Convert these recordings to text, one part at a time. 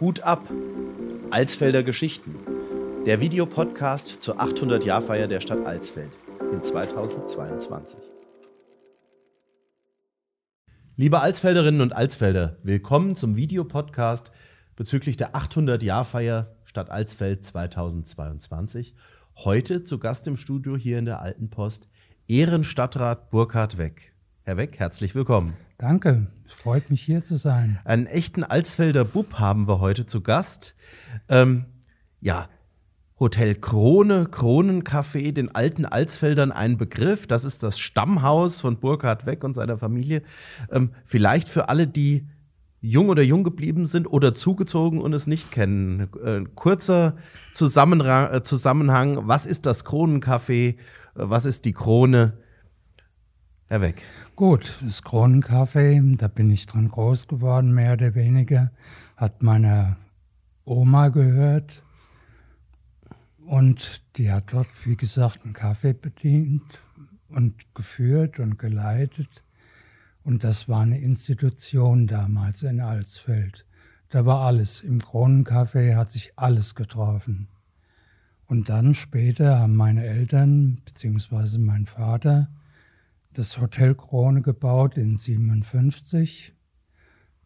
Hut ab! Alsfelder Geschichten. Der Videopodcast zur 800-Jahrfeier der Stadt Alsfeld in 2022. Liebe Alsfelderinnen und Alsfelder, willkommen zum Videopodcast bezüglich der 800-Jahrfeier Stadt Alsfeld 2022. Heute zu Gast im Studio hier in der Alten Post Ehrenstadtrat Burkhard Weck. Herr Weck, herzlich willkommen. Danke, freut mich hier zu sein. Einen echten Alsfelder Bub haben wir heute zu Gast. Ähm, ja, Hotel Krone, Kronencafé, den alten Alsfeldern ein Begriff. Das ist das Stammhaus von Burkhard Weck und seiner Familie. Ähm, vielleicht für alle, die jung oder jung geblieben sind oder zugezogen und es nicht kennen. Äh, kurzer Zusammenhang, äh, Zusammenhang, was ist das Kronencafé? Äh, was ist die Krone? Herr Weck. Gut, das Kronencafé, da bin ich dran groß geworden, mehr oder weniger. Hat meine Oma gehört. Und die hat dort, wie gesagt, einen Kaffee bedient und geführt und geleitet. Und das war eine Institution damals in Alsfeld. Da war alles. Im Kronencafé hat sich alles getroffen. Und dann später haben meine Eltern beziehungsweise mein Vater das Hotel Krone gebaut in 57.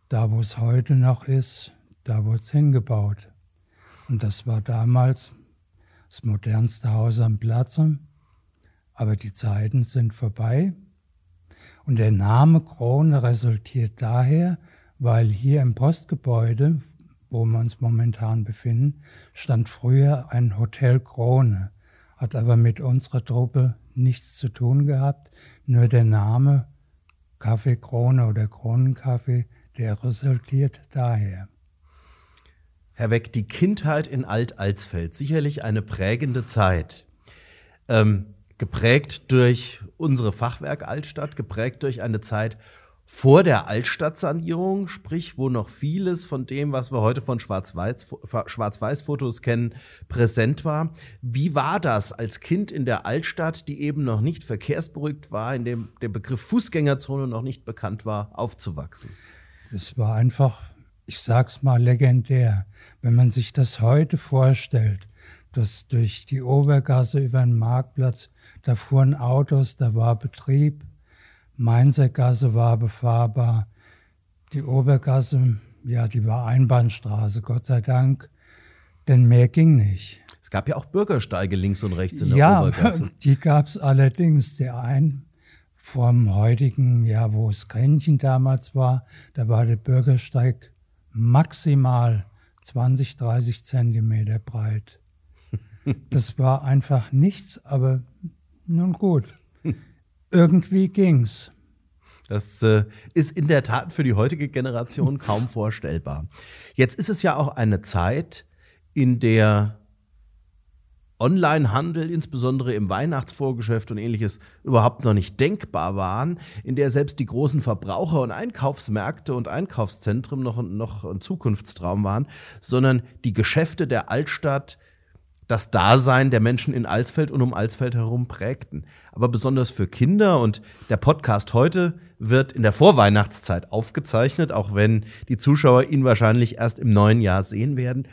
Da, wo es heute noch ist, da wurde es hingebaut. Und das war damals das modernste Haus am Platze. Aber die Zeiten sind vorbei. Und der Name Krone resultiert daher, weil hier im Postgebäude, wo wir uns momentan befinden, stand früher ein Hotel Krone, hat aber mit unserer Truppe nichts zu tun gehabt. Nur der Name Kaffee Krone oder Kronenkaffee, der resultiert daher. Herr Weck, die Kindheit in Alt-Alsfeld, sicherlich eine prägende Zeit. Ähm, geprägt durch unsere Fachwerk Altstadt, geprägt durch eine Zeit vor der Altstadtsanierung, sprich, wo noch vieles von dem, was wir heute von Schwarz-Weiß-Fotos kennen, präsent war. Wie war das als Kind in der Altstadt, die eben noch nicht verkehrsberuhigt war, in dem der Begriff Fußgängerzone noch nicht bekannt war, aufzuwachsen? Es war einfach, ich sag's mal, legendär. Wenn man sich das heute vorstellt, dass durch die Obergasse über den Marktplatz, da fuhren Autos, da war Betrieb, Mainzer Gasse war befahrbar. Die Obergasse, ja, die war Einbahnstraße, Gott sei Dank, denn mehr ging nicht. Es gab ja auch Bürgersteige links und rechts in der ja, Obergasse. Ja, die gab es allerdings. Der ein vom heutigen, ja, wo es Grenchen damals war, da war der Bürgersteig maximal 20, 30 Zentimeter breit. Das war einfach nichts, aber nun gut irgendwie ging's. Das äh, ist in der Tat für die heutige Generation kaum vorstellbar. Jetzt ist es ja auch eine Zeit, in der Onlinehandel, insbesondere im Weihnachtsvorgeschäft und ähnliches, überhaupt noch nicht denkbar waren, in der selbst die großen Verbraucher- und Einkaufsmärkte und Einkaufszentren noch, noch ein Zukunftstraum waren, sondern die Geschäfte der Altstadt das Dasein der Menschen in Alsfeld und um Alsfeld herum prägten. Aber besonders für Kinder und der Podcast heute wird in der Vorweihnachtszeit aufgezeichnet, auch wenn die Zuschauer ihn wahrscheinlich erst im neuen Jahr sehen werden.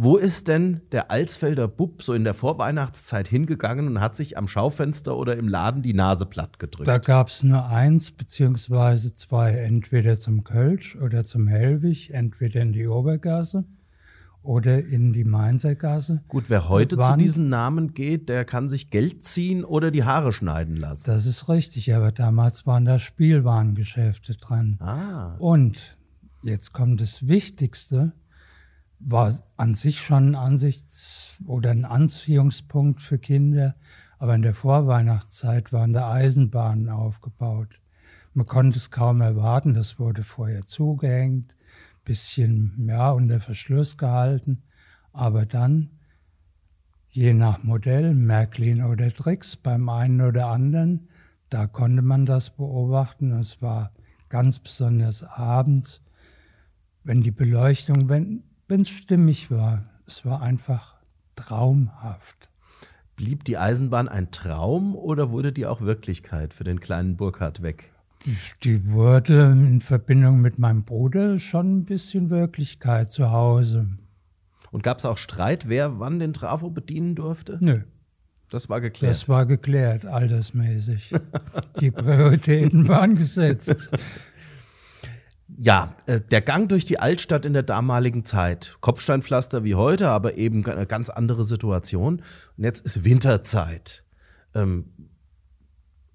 Wo ist denn der Alsfelder Bub so in der Vorweihnachtszeit hingegangen und hat sich am Schaufenster oder im Laden die Nase platt gedrückt? Da gab es nur eins beziehungsweise zwei, entweder zum Kölsch oder zum Hellwig, entweder in die Obergasse oder in die Mainzer Gasse. Gut, wer heute waren, zu diesen Namen geht, der kann sich Geld ziehen oder die Haare schneiden lassen. Das ist richtig, aber damals waren da Spielwarengeschäfte dran. Ah. Und jetzt kommt das Wichtigste, war an sich schon ein Ansichts- oder ein Anziehungspunkt für Kinder, aber in der Vorweihnachtszeit waren da Eisenbahnen aufgebaut. Man konnte es kaum erwarten, das wurde vorher zugehängt bisschen ja, unter Verschluss gehalten. Aber dann, je nach Modell, Märklin oder Tricks, beim einen oder anderen, da konnte man das beobachten. Es war ganz besonders abends, wenn die Beleuchtung, wenn es stimmig war, es war einfach traumhaft. Blieb die Eisenbahn ein Traum oder wurde die auch Wirklichkeit für den kleinen Burkhard weg? Die, die wurde in Verbindung mit meinem Bruder schon ein bisschen Wirklichkeit zu Hause. Und gab es auch Streit, wer wann den Trafo bedienen durfte? Nö. Das war geklärt. Das war geklärt, altersmäßig. Die Prioritäten waren gesetzt. Ja, äh, der Gang durch die Altstadt in der damaligen Zeit. Kopfsteinpflaster wie heute, aber eben eine ganz andere Situation. Und jetzt ist Winterzeit. Ähm,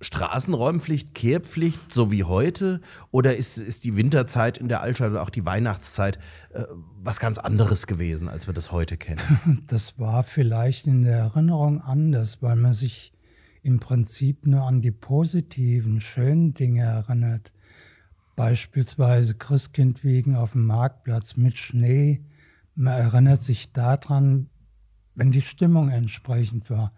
Straßenräumpflicht, Kehrpflicht, so wie heute? Oder ist, ist die Winterzeit in der Altstadt oder auch die Weihnachtszeit äh, was ganz anderes gewesen, als wir das heute kennen? Das war vielleicht in der Erinnerung anders, weil man sich im Prinzip nur an die positiven, schönen Dinge erinnert. Beispielsweise Christkindwiegen auf dem Marktplatz mit Schnee. Man erinnert sich daran, wenn die Stimmung entsprechend war.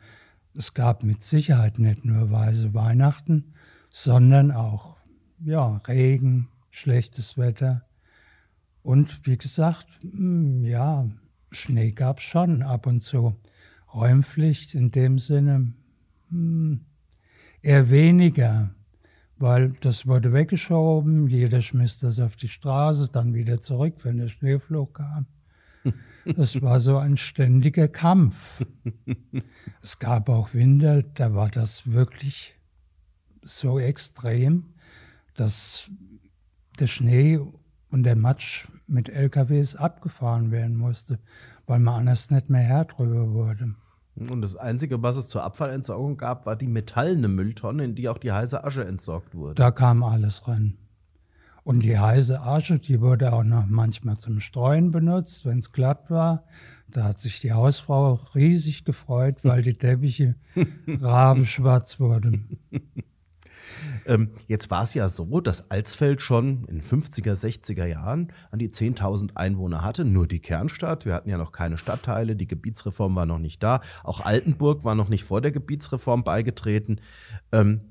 Es gab mit Sicherheit nicht nur weiße Weihnachten, sondern auch ja, Regen, schlechtes Wetter. Und wie gesagt, hm, ja, Schnee gab es schon ab und zu. Räumpflicht in dem Sinne hm, eher weniger weil das wurde weggeschoben, jeder schmiss das auf die Straße, dann wieder zurück, wenn der Schneeflug kam. Das war so ein ständiger Kampf. Es gab auch Winter, da war das wirklich so extrem, dass der Schnee und der Matsch mit LKWs abgefahren werden musste, weil man anders nicht mehr Herr drüber wurde. Und das Einzige, was es zur Abfallentsorgung gab, war die metallene Mülltonne, in die auch die heiße Asche entsorgt wurde. Da kam alles rein. Und die heiße Asche, die wurde auch noch manchmal zum Streuen benutzt, wenn es glatt war. Da hat sich die Hausfrau riesig gefreut, weil die Teppiche rabenschwarz wurden. Ähm, jetzt war es ja so, dass Alsfeld schon in 50er, 60er Jahren an die 10.000 Einwohner hatte, nur die Kernstadt. Wir hatten ja noch keine Stadtteile, die Gebietsreform war noch nicht da. Auch Altenburg war noch nicht vor der Gebietsreform beigetreten. Ähm,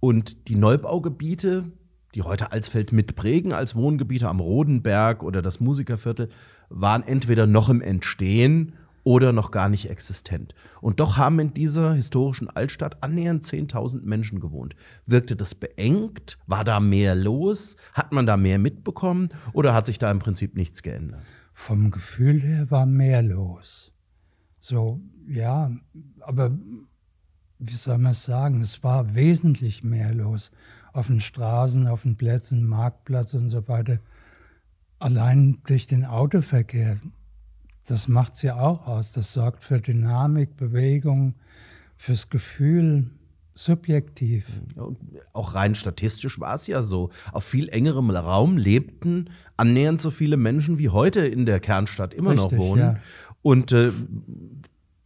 und die Neubaugebiete, die heute Alsfeld mitprägen als Wohngebiete am Rodenberg oder das Musikerviertel, waren entweder noch im Entstehen oder noch gar nicht existent. Und doch haben in dieser historischen Altstadt annähernd 10.000 Menschen gewohnt. Wirkte das beengt? War da mehr los? Hat man da mehr mitbekommen? Oder hat sich da im Prinzip nichts geändert? Vom Gefühl her war mehr los. So, ja, aber wie soll man sagen, es war wesentlich mehr los. Auf den Straßen, auf den Plätzen, Marktplatz und so weiter. Allein durch den Autoverkehr das macht es ja auch aus. Das sorgt für Dynamik, Bewegung, fürs Gefühl, subjektiv. Auch rein statistisch war es ja so. Auf viel engerem Raum lebten annähernd so viele Menschen wie heute in der Kernstadt immer Richtig, noch wohnen. Ja. Und äh,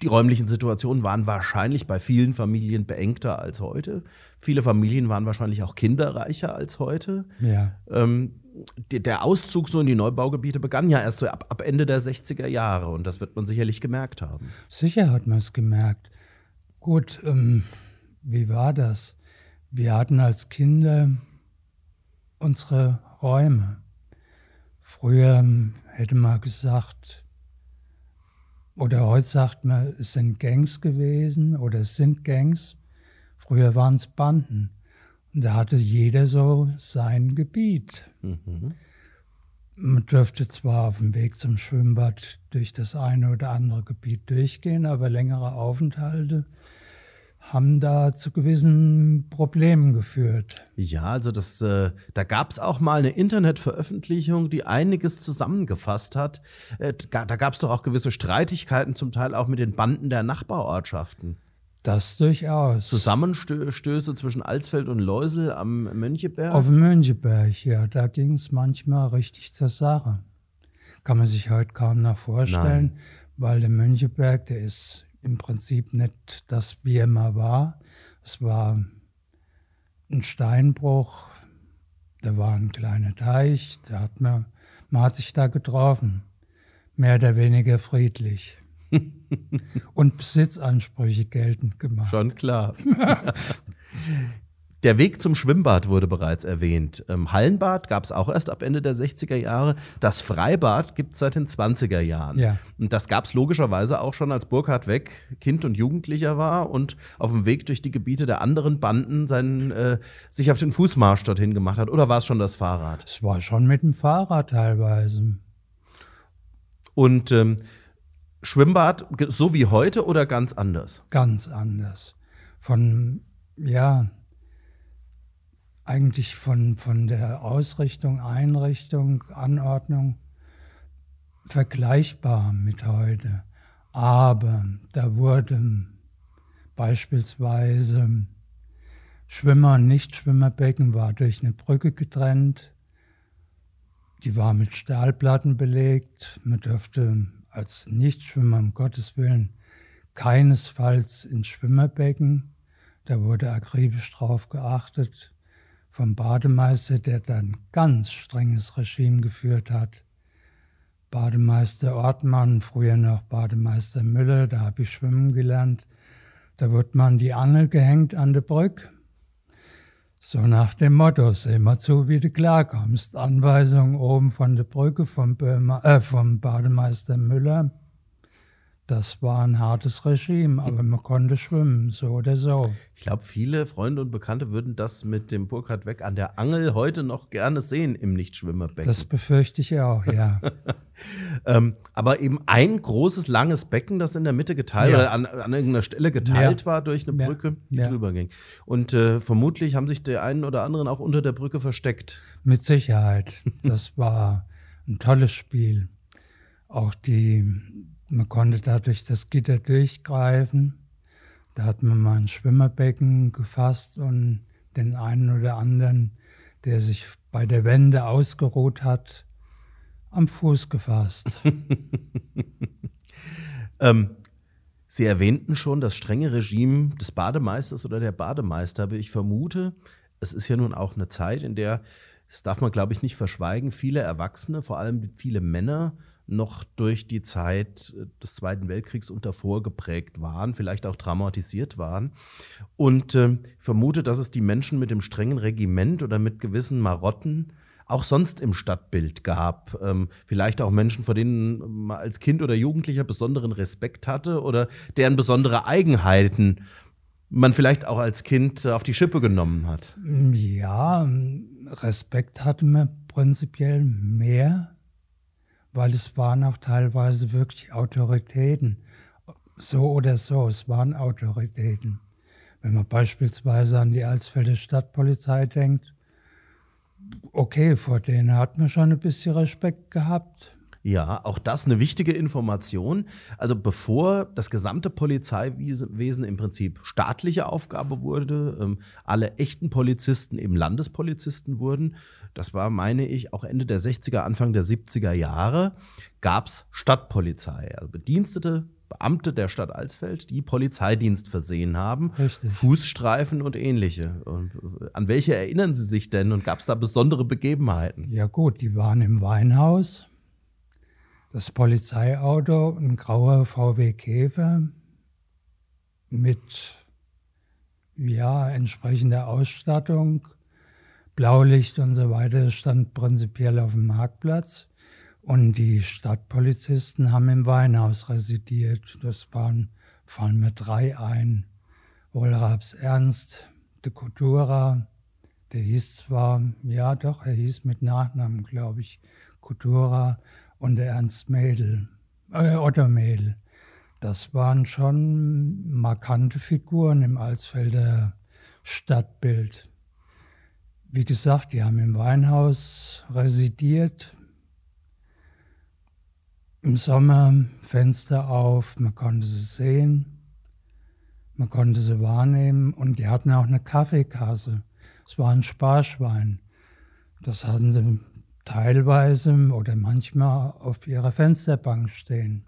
die räumlichen Situationen waren wahrscheinlich bei vielen Familien beengter als heute. Viele Familien waren wahrscheinlich auch kinderreicher als heute. Ja. Ähm, der Auszug so in die Neubaugebiete begann ja erst so ab, ab Ende der 60er Jahre und das wird man sicherlich gemerkt haben. Sicher hat man es gemerkt. Gut, ähm, wie war das? Wir hatten als Kinder unsere Räume. Früher ähm, hätte man gesagt, oder heute sagt man, es sind Gangs gewesen oder es sind Gangs. Früher waren es Banden. Und da hatte jeder so sein Gebiet. Mhm. Man dürfte zwar auf dem Weg zum Schwimmbad durch das eine oder andere Gebiet durchgehen, aber längere Aufenthalte haben da zu gewissen Problemen geführt. Ja, also das, äh, da gab es auch mal eine Internetveröffentlichung, die einiges zusammengefasst hat. Äh, da gab es doch auch gewisse Streitigkeiten, zum Teil auch mit den Banden der Nachbarortschaften. Das durchaus. Zusammenstöße zwischen Alsfeld und Leusel am Möncheberg? Auf dem Möncheberg, ja. Da ging es manchmal richtig zur Sache. Kann man sich heute kaum noch vorstellen, Nein. weil der Möncheberg, der ist im Prinzip nicht das, wie er mal war. Es war ein Steinbruch, da war ein kleiner Teich, da hat man, man hat sich da getroffen. Mehr oder weniger friedlich. und Besitzansprüche geltend gemacht. Schon klar. Der Weg zum Schwimmbad wurde bereits erwähnt. Ähm, Hallenbad gab es auch erst ab Ende der 60er Jahre. Das Freibad gibt es seit den 20er Jahren. Ja. Und das gab es logischerweise auch schon, als Burkhard Weg Kind und Jugendlicher war und auf dem Weg durch die Gebiete der anderen Banden seinen, äh, sich auf den Fußmarsch dorthin gemacht hat. Oder war es schon das Fahrrad? Es war schon mit dem Fahrrad teilweise. Und ähm, Schwimmbad so wie heute oder ganz anders? Ganz anders. Von, ja, eigentlich von, von der Ausrichtung, Einrichtung, Anordnung vergleichbar mit heute. Aber da wurden beispielsweise Schwimmer- und Nichtschwimmerbecken war durch eine Brücke getrennt. Die war mit Stahlplatten belegt. Man durfte als Nichtschwimmer, um Gottes Willen, keinesfalls ins Schwimmerbecken. Da wurde akribisch drauf geachtet vom Bademeister, der dann ganz strenges Regime geführt hat. Bademeister Ortmann, früher noch Bademeister Müller, da habe ich schwimmen gelernt. Da wird man die Angel gehängt an der Brücke. So nach dem Motto, seh mal zu, wie du klarkommst. Anweisung oben von der Brücke vom, Böhmer, äh, vom Bademeister Müller. Das war ein hartes Regime, aber man konnte schwimmen, so oder so. Ich glaube, viele Freunde und Bekannte würden das mit dem Burkhard weg an der Angel heute noch gerne sehen im Nichtschwimmerbecken. Das befürchte ich auch, ja. ähm, aber eben ein großes, langes Becken, das in der Mitte geteilt ja. oder an, an, irgendeiner Stelle geteilt ja. war durch eine Brücke, die ja. drüber ging. Und äh, vermutlich haben sich die einen oder anderen auch unter der Brücke versteckt. Mit Sicherheit. Das war ein tolles Spiel. Auch die man konnte da durch das Gitter durchgreifen. Da hat man mal ein Schwimmerbecken gefasst und den einen oder anderen, der sich bei der Wende ausgeruht hat, am Fuß gefasst. ähm, Sie erwähnten schon das strenge Regime des Bademeisters oder der Bademeister, aber ich vermute, es ist ja nun auch eine Zeit, in der, das darf man glaube ich nicht verschweigen, viele Erwachsene, vor allem viele Männer, noch durch die Zeit äh, des Zweiten Weltkriegs und davor waren, vielleicht auch traumatisiert waren. Und äh, vermute, dass es die Menschen mit dem strengen Regiment oder mit gewissen Marotten auch sonst im Stadtbild gab. Ähm, vielleicht auch Menschen, vor denen man als Kind oder Jugendlicher besonderen Respekt hatte oder deren besondere Eigenheiten man vielleicht auch als Kind auf die Schippe genommen hat. Ja, Respekt hatte man prinzipiell mehr weil es waren auch teilweise wirklich Autoritäten. So oder so, es waren Autoritäten. Wenn man beispielsweise an die Alsfelder Stadtpolizei denkt, okay, vor denen hat man schon ein bisschen Respekt gehabt. Ja, auch das eine wichtige Information. Also bevor das gesamte Polizeiwesen im Prinzip staatliche Aufgabe wurde, ähm, alle echten Polizisten eben Landespolizisten wurden, das war, meine ich, auch Ende der 60er, Anfang der 70er Jahre, gab es Stadtpolizei, also Bedienstete, Beamte der Stadt Alsfeld, die Polizeidienst versehen haben, Richtig. Fußstreifen und ähnliche. Und äh, an welche erinnern Sie sich denn und gab es da besondere Begebenheiten? Ja gut, die waren im Weinhaus. Das Polizeiauto, ein grauer VW Käfer mit ja, entsprechender Ausstattung, Blaulicht und so weiter stand prinzipiell auf dem Marktplatz. Und die Stadtpolizisten haben im Weinhaus residiert. Das waren, fallen mir drei ein. Wohlraps Ernst, de Coutura, der hieß zwar, ja doch, er hieß mit Nachnamen, glaube ich, Coutura und der Ernst Mädel, äh, Otto Mädel. Das waren schon markante Figuren im Alsfelder Stadtbild. Wie gesagt, die haben im Weinhaus residiert. Im Sommer Fenster auf, man konnte sie sehen, man konnte sie wahrnehmen und die hatten auch eine Kaffeekasse. Es war ein Sparschwein. Das hatten sie teilweise oder manchmal auf ihrer Fensterbank stehen.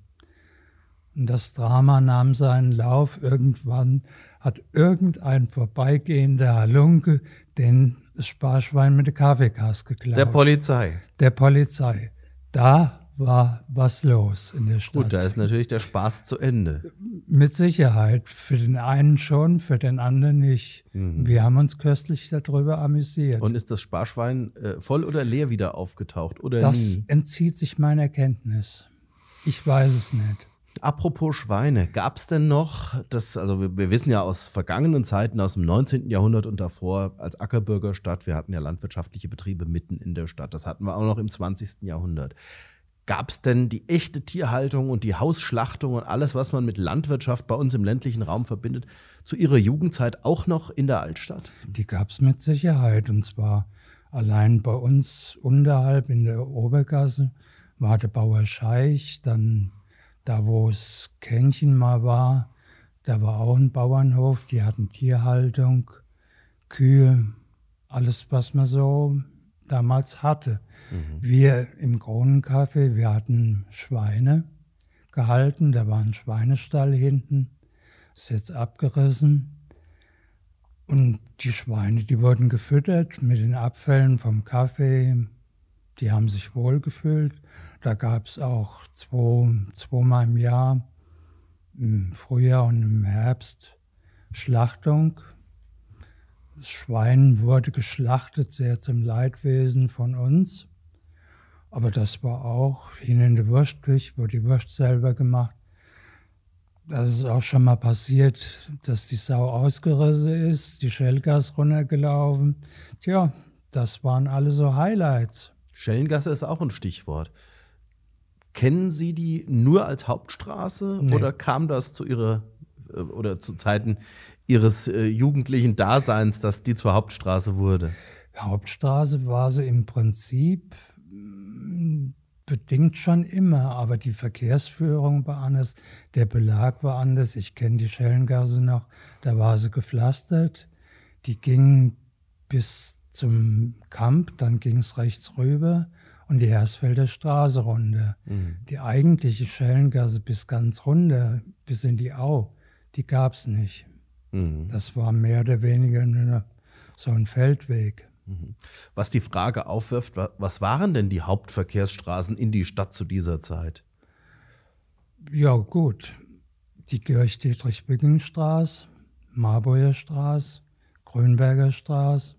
Und das Drama nahm seinen Lauf. Irgendwann hat irgendein vorbeigehender Halunke den Sparschwein mit der Kaffeekasse geklaut. Der Polizei. Der Polizei. Da war was los in der Stadt. Gut, da ist natürlich der Spaß zu Ende. Mit Sicherheit. Für den einen schon, für den anderen nicht. Mhm. Wir haben uns köstlich darüber amüsiert. Und ist das Sparschwein äh, voll oder leer wieder aufgetaucht? Oder das nie? entzieht sich meiner Kenntnis. Ich weiß es nicht. Apropos Schweine, gab es denn noch, das, also wir, wir, wissen ja aus vergangenen Zeiten, aus dem 19. Jahrhundert und davor als Ackerbürgerstadt, wir hatten ja landwirtschaftliche Betriebe mitten in der Stadt, das hatten wir auch noch im 20. Jahrhundert. Gab es denn die echte Tierhaltung und die Hausschlachtung und alles, was man mit Landwirtschaft bei uns im ländlichen Raum verbindet, zu ihrer Jugendzeit auch noch in der Altstadt? Die gab es mit Sicherheit. Und zwar allein bei uns unterhalb in der Obergasse war der Bauer Scheich, dann da, wo es Kännchen mal war, da war auch ein Bauernhof, die hatten Tierhaltung, Kühe, alles, was man so damals hatte. Mhm. Wir im Kronencafé, wir hatten Schweine gehalten, da war ein Schweinestall hinten, ist jetzt abgerissen. Und die Schweine, die wurden gefüttert mit den Abfällen vom Kaffee, die haben sich wohlgefühlt. Da gab es auch zwei, zweimal im Jahr, im Frühjahr und im Herbst, Schlachtung. Das Schwein wurde geschlachtet, sehr zum Leidwesen von uns. Aber das war auch hin in der Wurstküche, wurde die Wurst selber gemacht. Das ist auch schon mal passiert, dass die Sau ausgerissen ist, die Schellgas runtergelaufen. Tja, das waren alle so Highlights. Schellengasse ist auch ein Stichwort. Kennen Sie die nur als Hauptstraße nee. oder kam das zu Ihrer äh, oder zu Zeiten Ihres äh, jugendlichen Daseins, dass die zur Hauptstraße wurde? Hauptstraße war sie im Prinzip mm, bedingt schon immer, aber die Verkehrsführung war anders, der Belag war anders. Ich kenne die Schellengasse noch, da war sie gepflastert. Die ging bis zum Kamp, dann ging es rechts rüber und die Hersfelder Straße runter. Mhm. Die eigentliche Schellengasse bis ganz runter, bis in die Au, die gab es nicht. Mhm. Das war mehr oder weniger nur so ein Feldweg. Mhm. Was die Frage aufwirft, was waren denn die Hauptverkehrsstraßen in die Stadt zu dieser Zeit? Ja, gut. Die Kirch-Dietrich-Bücking-Straße, Marburger Straße, Grünberger Straße,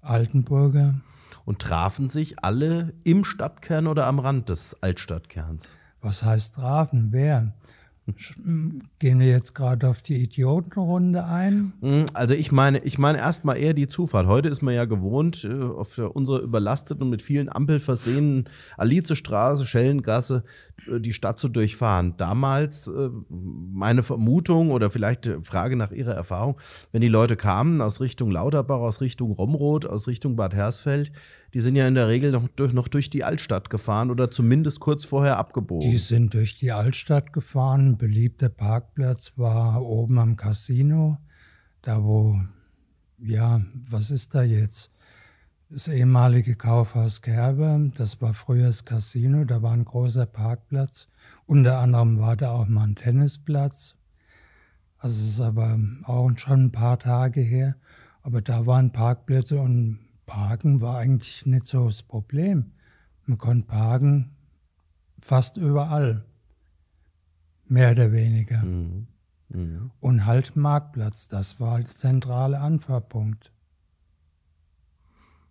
Altenburger. Und trafen sich alle im Stadtkern oder am Rand des Altstadtkerns? Was heißt trafen? Wer? Gehen wir jetzt gerade auf die Idiotenrunde ein? Hm, also ich meine, ich meine erstmal eher die Zufahrt. Heute ist man ja gewohnt, äh, auf unserer überlasteten und mit vielen Ampeln versehenen Alizestraße, Schellengasse, äh, die Stadt zu durchfahren. Damals äh, meine Vermutung oder vielleicht Frage nach Ihrer Erfahrung, wenn die Leute kamen aus Richtung Lauterbach, aus Richtung Romroth, aus Richtung Bad Hersfeld, die sind ja in der Regel noch durch, noch durch die Altstadt gefahren oder zumindest kurz vorher abgebogen. Die sind durch die Altstadt gefahren. Beliebter Parkplatz war oben am Casino, da wo, ja, was ist da jetzt? Das ehemalige Kaufhaus Kerber, das war früher das Casino, da war ein großer Parkplatz. Unter anderem war da auch mal ein Tennisplatz. Also es ist aber auch schon ein paar Tage her. Aber da waren Parkplätze und Parken war eigentlich nicht so das Problem. Man konnte parken fast überall, mehr oder weniger. Mhm. Mhm. Und halt Marktplatz, das war der zentrale Anfahrpunkt.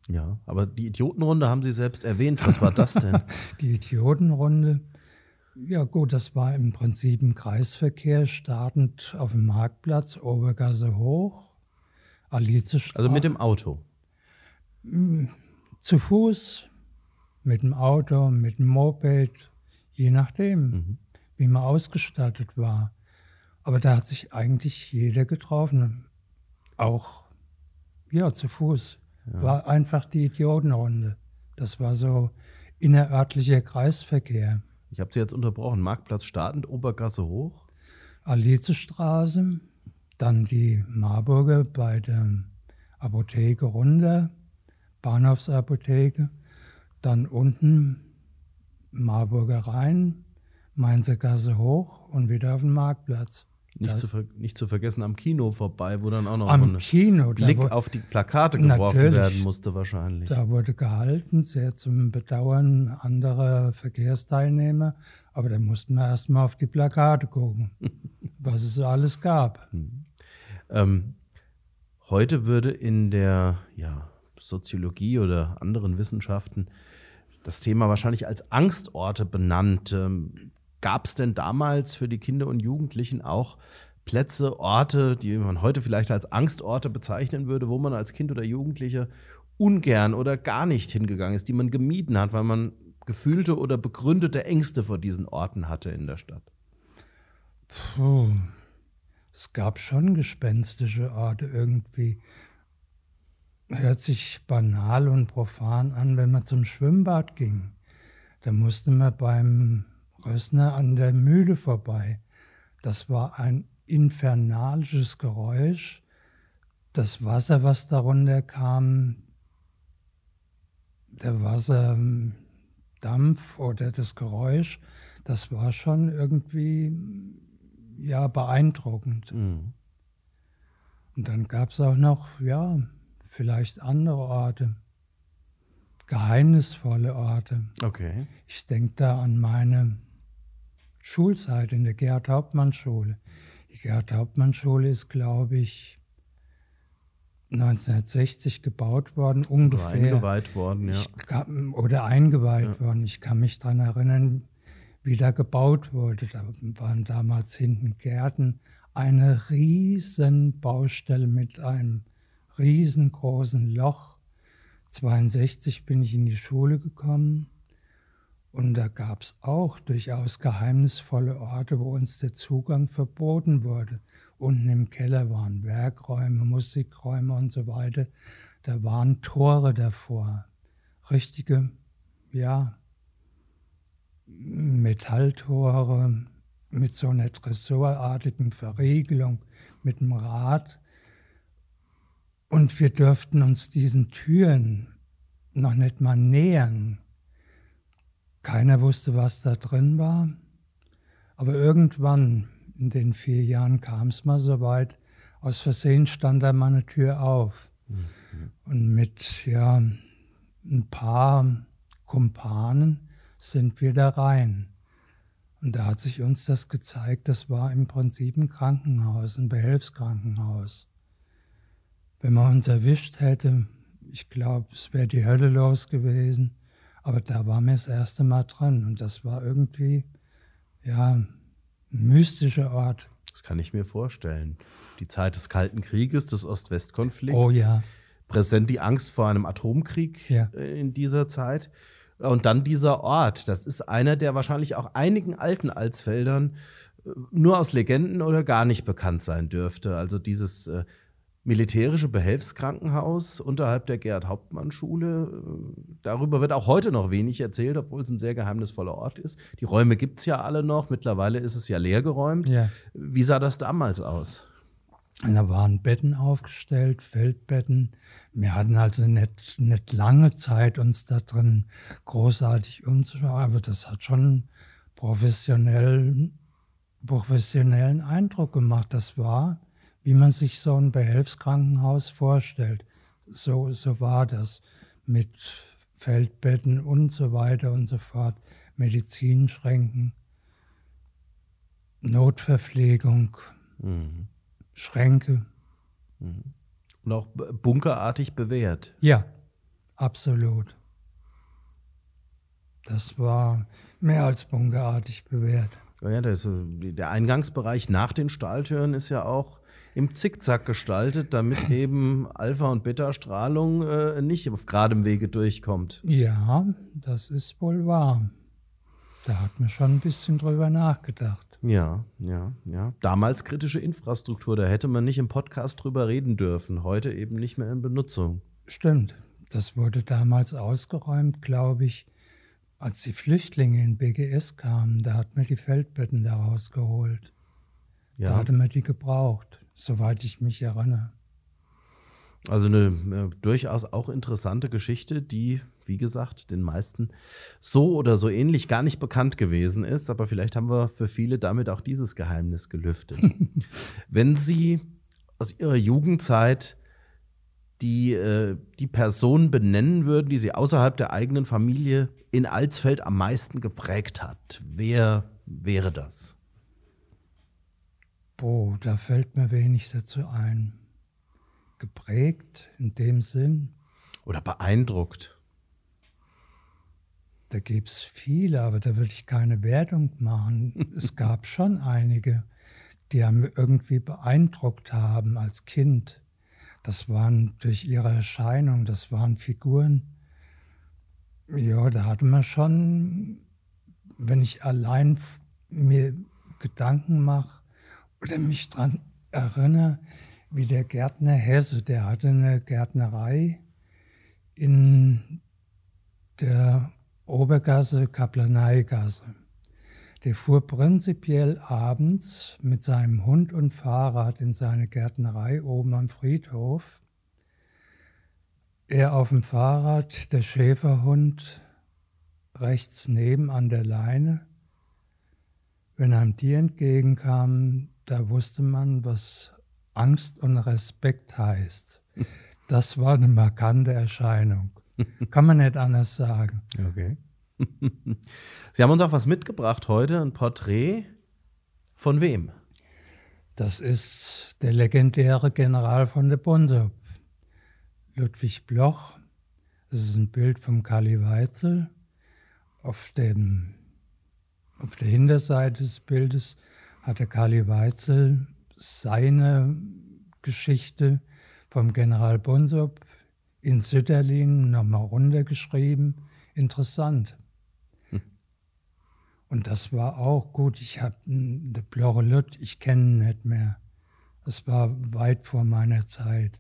Ja, aber die Idiotenrunde haben Sie selbst erwähnt. Was war das denn? die Idiotenrunde, ja gut, das war im Prinzip ein Kreisverkehr, startend auf dem Marktplatz, Obergasse hoch, Alice Also mit dem Auto? Zu Fuß, mit dem Auto, mit dem Moped, je nachdem, mhm. wie man ausgestattet war. Aber da hat sich eigentlich jeder getroffen. Auch, ja, zu Fuß. Ja. War einfach die Idiotenrunde. Das war so innerörtlicher Kreisverkehr. Ich habe Sie jetzt unterbrochen. Marktplatz startend, Obergasse hoch? Alizestraße, dann die Marburger bei der Apotheke runter, Bahnhofsapotheke, dann unten Marburger Rhein, Mainzer Gasse hoch und wieder auf den Marktplatz. Nicht zu, nicht zu, vergessen am Kino vorbei, wo dann auch noch am Kino, Blick auf die Plakate geworfen werden musste wahrscheinlich. Da wurde gehalten, sehr zum Bedauern anderer Verkehrsteilnehmer. Aber da mussten wir erstmal auf die Plakate gucken, was es so alles gab. Hm. Ähm, heute würde in der ja, Soziologie oder anderen Wissenschaften das Thema wahrscheinlich als Angstorte benannt. Ähm, Gab es denn damals für die Kinder und Jugendlichen auch Plätze, Orte, die man heute vielleicht als Angstorte bezeichnen würde, wo man als Kind oder Jugendlicher ungern oder gar nicht hingegangen ist, die man gemieden hat, weil man gefühlte oder begründete Ängste vor diesen Orten hatte in der Stadt? Puh. Es gab schon gespenstische Orte irgendwie. Hört sich banal und profan an, wenn man zum Schwimmbad ging. Da musste man beim Rössner an der Mühle vorbei. Das war ein infernalisches Geräusch. Das Wasser, was darunter kam, der Wasserdampf oder das Geräusch, das war schon irgendwie ja beeindruckend. Mhm. Und dann gab es auch noch, ja, vielleicht andere Orte, geheimnisvolle Orte. Okay. Ich denke da an meine Schulzeit in der Gerhard-Hauptmann-Schule. Die Gerhard-Hauptmann-Schule ist, glaube ich, 1960 gebaut worden, ungefähr. Oder eingeweiht worden, ja. Kann, oder eingeweiht ja. worden. Ich kann mich daran erinnern, wie da gebaut wurde. Da waren damals hinten Gärten, eine riesen Baustelle mit einem riesengroßen Loch. 62 bin ich in die Schule gekommen und da gab es auch durchaus geheimnisvolle Orte, wo uns der Zugang verboten wurde. Unten im Keller waren Werkräume, Musikräume und so weiter. Da waren Tore davor. Richtige, ja, Metalltore mit so einer tresorartigen Verriegelung, mit dem Rad. Und wir dürften uns diesen Türen noch nicht mal nähern. Keiner wusste, was da drin war. Aber irgendwann in den vier Jahren kam es mal so weit, aus Versehen stand da mal eine Tür auf. Mhm. Und mit ja, ein paar Kumpanen sind wir da rein. Und da hat sich uns das gezeigt, das war im Prinzip ein Krankenhaus, ein Behelfskrankenhaus. Wenn man uns erwischt hätte, ich glaube, es wäre die Hölle los gewesen. Aber da waren wir das erste Mal dran und das war irgendwie, ja, ein mystischer Ort. Das kann ich mir vorstellen. Die Zeit des Kalten Krieges, des Ost-West-Konflikts. Oh ja. Präsent die Angst vor einem Atomkrieg ja. In dieser Zeit. Und dann dieser Ort, das ist einer, der wahrscheinlich auch einigen alten Alsfeldern äh, nur aus Legenden oder gar nicht bekannt sein dürfte. Also dieses äh, militärische Behelfskrankenhaus unterhalb der Gerhard-Hauptmann-Schule. Darüber wird auch heute noch wenig erzählt, obwohl es ein sehr geheimnisvoller Ort ist. Die Räume gibt es ja alle noch. Mittlerweile ist es ja leergeräumt. Ja. Wie sah das damals aus? Da waren Betten aufgestellt, Feldbetten. Wir hatten also nicht, nicht lange Zeit, uns da drin großartig umzuschauen, aber das hat schon professionell, professionellen Eindruck gemacht. Das war wie man sich so ein Behelfskrankenhaus vorstellt. So, so war das mit Feldbetten und so weiter und so fort, Medizinschränken, Notverpflegung, mhm. Schränke. Mhm. Und auch bunkerartig bewährt. Ja, absolut. Das war mehr als bunkerartig bewährt. Ja, das, der Eingangsbereich nach den Stahltüren ist ja auch im Zickzack gestaltet, damit eben Alpha- und Beta-Strahlung äh, nicht auf geradem Wege durchkommt. Ja, das ist wohl wahr. Da hat man schon ein bisschen drüber nachgedacht. Ja, ja, ja. Damals kritische Infrastruktur, da hätte man nicht im Podcast drüber reden dürfen. Heute eben nicht mehr in Benutzung. Stimmt. Das wurde damals ausgeräumt, glaube ich, als die Flüchtlinge in BGS kamen. Da hat man die Feldbetten da rausgeholt. Ja. Da hatte man die gebraucht soweit ich mich erinnere. Also eine äh, durchaus auch interessante Geschichte, die wie gesagt, den meisten so oder so ähnlich gar nicht bekannt gewesen ist. Aber vielleicht haben wir für viele damit auch dieses Geheimnis gelüftet. Wenn Sie aus Ihrer Jugendzeit die, äh, die Person benennen würden, die Sie außerhalb der eigenen Familie in Alsfeld am meisten geprägt hat, wer wäre das? Boah, da fällt mir wenig dazu ein. Geprägt in dem Sinn. Oder beeindruckt. Da gibt es viele, aber da würde ich keine Wertung machen. es gab schon einige, die haben irgendwie beeindruckt haben als Kind. Das waren durch ihre Erscheinung, das waren Figuren. Ja, da hatte man schon, wenn ich allein mir Gedanken mache oder mich daran erinnere, wie der Gärtner Hesse, der hatte eine Gärtnerei in der Obergasse, Kaplaneigasse. Der fuhr prinzipiell abends mit seinem Hund und Fahrrad in seine Gärtnerei oben am Friedhof. Er auf dem Fahrrad, der Schäferhund rechts neben an der Leine. Wenn einem die entgegenkam, da wusste man, was Angst und Respekt heißt. Das war eine markante Erscheinung. Kann man nicht anders sagen. Okay. Sie haben uns auch was mitgebracht heute, ein Porträt. Von wem? Das ist der legendäre General von der Bonsup, Ludwig Bloch. Das ist ein Bild vom Kali Weitzel. Auf, dem, auf der Hinterseite des Bildes hat der Kali Weitzel seine Geschichte vom General Bonsup in Sütterlin nochmal runtergeschrieben. Interessant. Und das war auch gut. Ich habe de Blorelut, ich kenne nicht mehr. Das war weit vor meiner Zeit.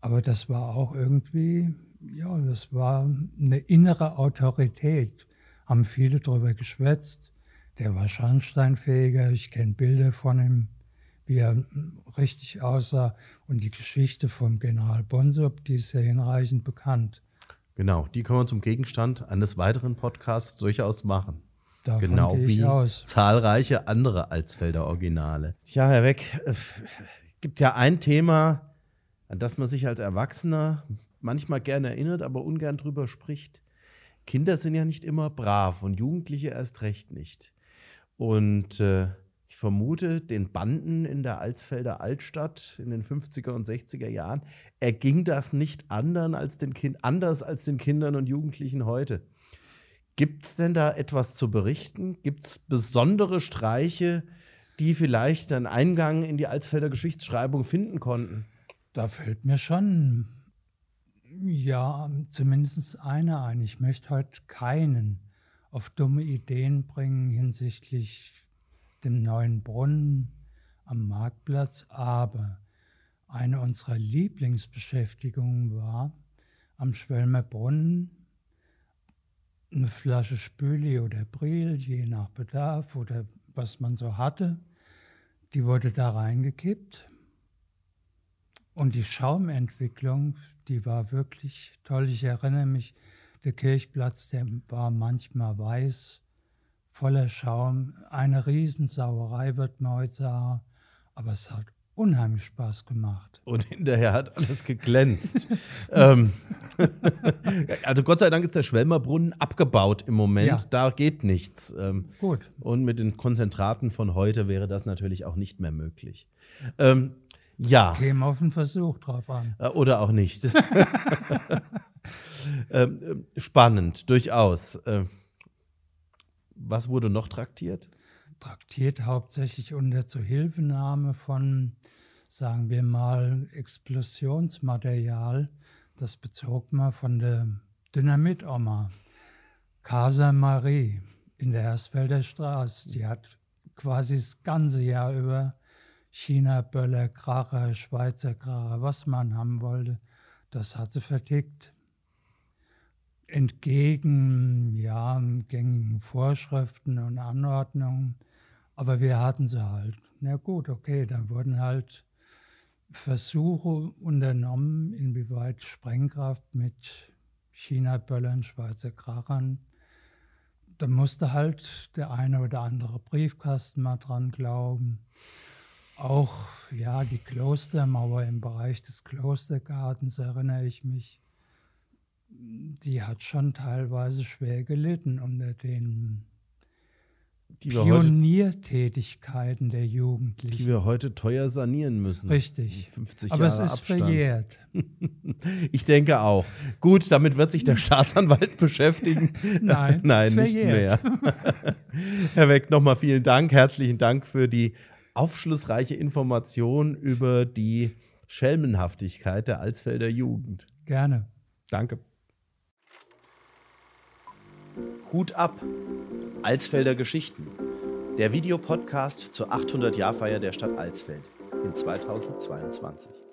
Aber das war auch irgendwie, ja, das war eine innere Autorität. Haben viele darüber geschwätzt. Der war Schornsteinfähiger. Ich kenne Bilder von ihm, wie er richtig aussah. Und die Geschichte vom General Bonsup, die ist sehr hinreichend bekannt. Genau, die können wir zum Gegenstand eines weiteren Podcasts durchaus machen. Davon genau wie aus. zahlreiche andere Alsfelder Originale. Ja, Herr Weck, es gibt ja ein Thema, an das man sich als Erwachsener manchmal gerne erinnert, aber ungern drüber spricht. Kinder sind ja nicht immer brav und Jugendliche erst recht nicht. Und äh, ich vermute, den Banden in der Alsfelder Altstadt in den 50er und 60er Jahren erging das nicht anderen als den kind anders als den Kindern und Jugendlichen heute. Gibt es denn da etwas zu berichten? Gibt es besondere Streiche, die vielleicht einen Eingang in die Alsfelder Geschichtsschreibung finden konnten? Da fällt mir schon, ja, zumindest einer ein. Ich möchte heute keinen auf dumme Ideen bringen hinsichtlich dem neuen Brunnen am Marktplatz, aber eine unserer Lieblingsbeschäftigungen war am Schwelmer Brunnen eine Flasche Spüli oder Bril, je nach Bedarf oder was man so hatte. Die wurde da reingekippt. Und die Schaumentwicklung, die war wirklich toll. Ich erinnere mich, der Kirchplatz, der war manchmal weiß, voller Schaum. Eine Riesensauerei wird man heute sagen, aber es hat unheimlich Spaß gemacht. Und hinterher hat alles geglänzt. ähm, also Gott sei Dank ist der Schwelmerbrunnen abgebaut im Moment. Ja. Da geht nichts. Ähm, Gut. Und mit den Konzentraten von heute wäre das natürlich auch nicht mehr möglich. Ähm, ja. Käme auf den Versuch drauf an. Äh, oder auch nicht. Ähm, spannend, durchaus. Äh, was wurde noch traktiert? traktiert hauptsächlich unter Zuhilfenahme von, sagen wir mal, Explosionsmaterial. Das bezog man von der Dynamitoma, Casa Marie in der Hersfelder Straße. Die hat quasi das ganze Jahr über China-Böller, Kracher, Schweizer Kracher, was man haben wollte, das hat sie vertickt. Entgegen ja, gängigen Vorschriften und Anordnungen aber wir hatten sie halt. Na gut, okay, dann wurden halt Versuche unternommen, inwieweit Sprengkraft mit China-Böllern, Schweizer Krachern. Da musste halt der eine oder andere Briefkasten mal dran glauben. Auch ja, die Klostermauer im Bereich des Klostergartens erinnere ich mich. Die hat schon teilweise schwer gelitten unter den Pioniertätigkeiten der Jugendlichen. Die wir heute teuer sanieren müssen. Richtig. 50 Aber Jahre es ist Abstand. verjährt. Ich denke auch. Gut, damit wird sich der Staatsanwalt beschäftigen. Nein, Nein, nicht mehr. Herr Weck, nochmal vielen Dank. Herzlichen Dank für die aufschlussreiche Information über die Schelmenhaftigkeit der Alsfelder Jugend. Gerne. Danke. Hut ab. Alsfelder Geschichten. Der Videopodcast zur 800-Jahrfeier der Stadt Alsfeld in 2022.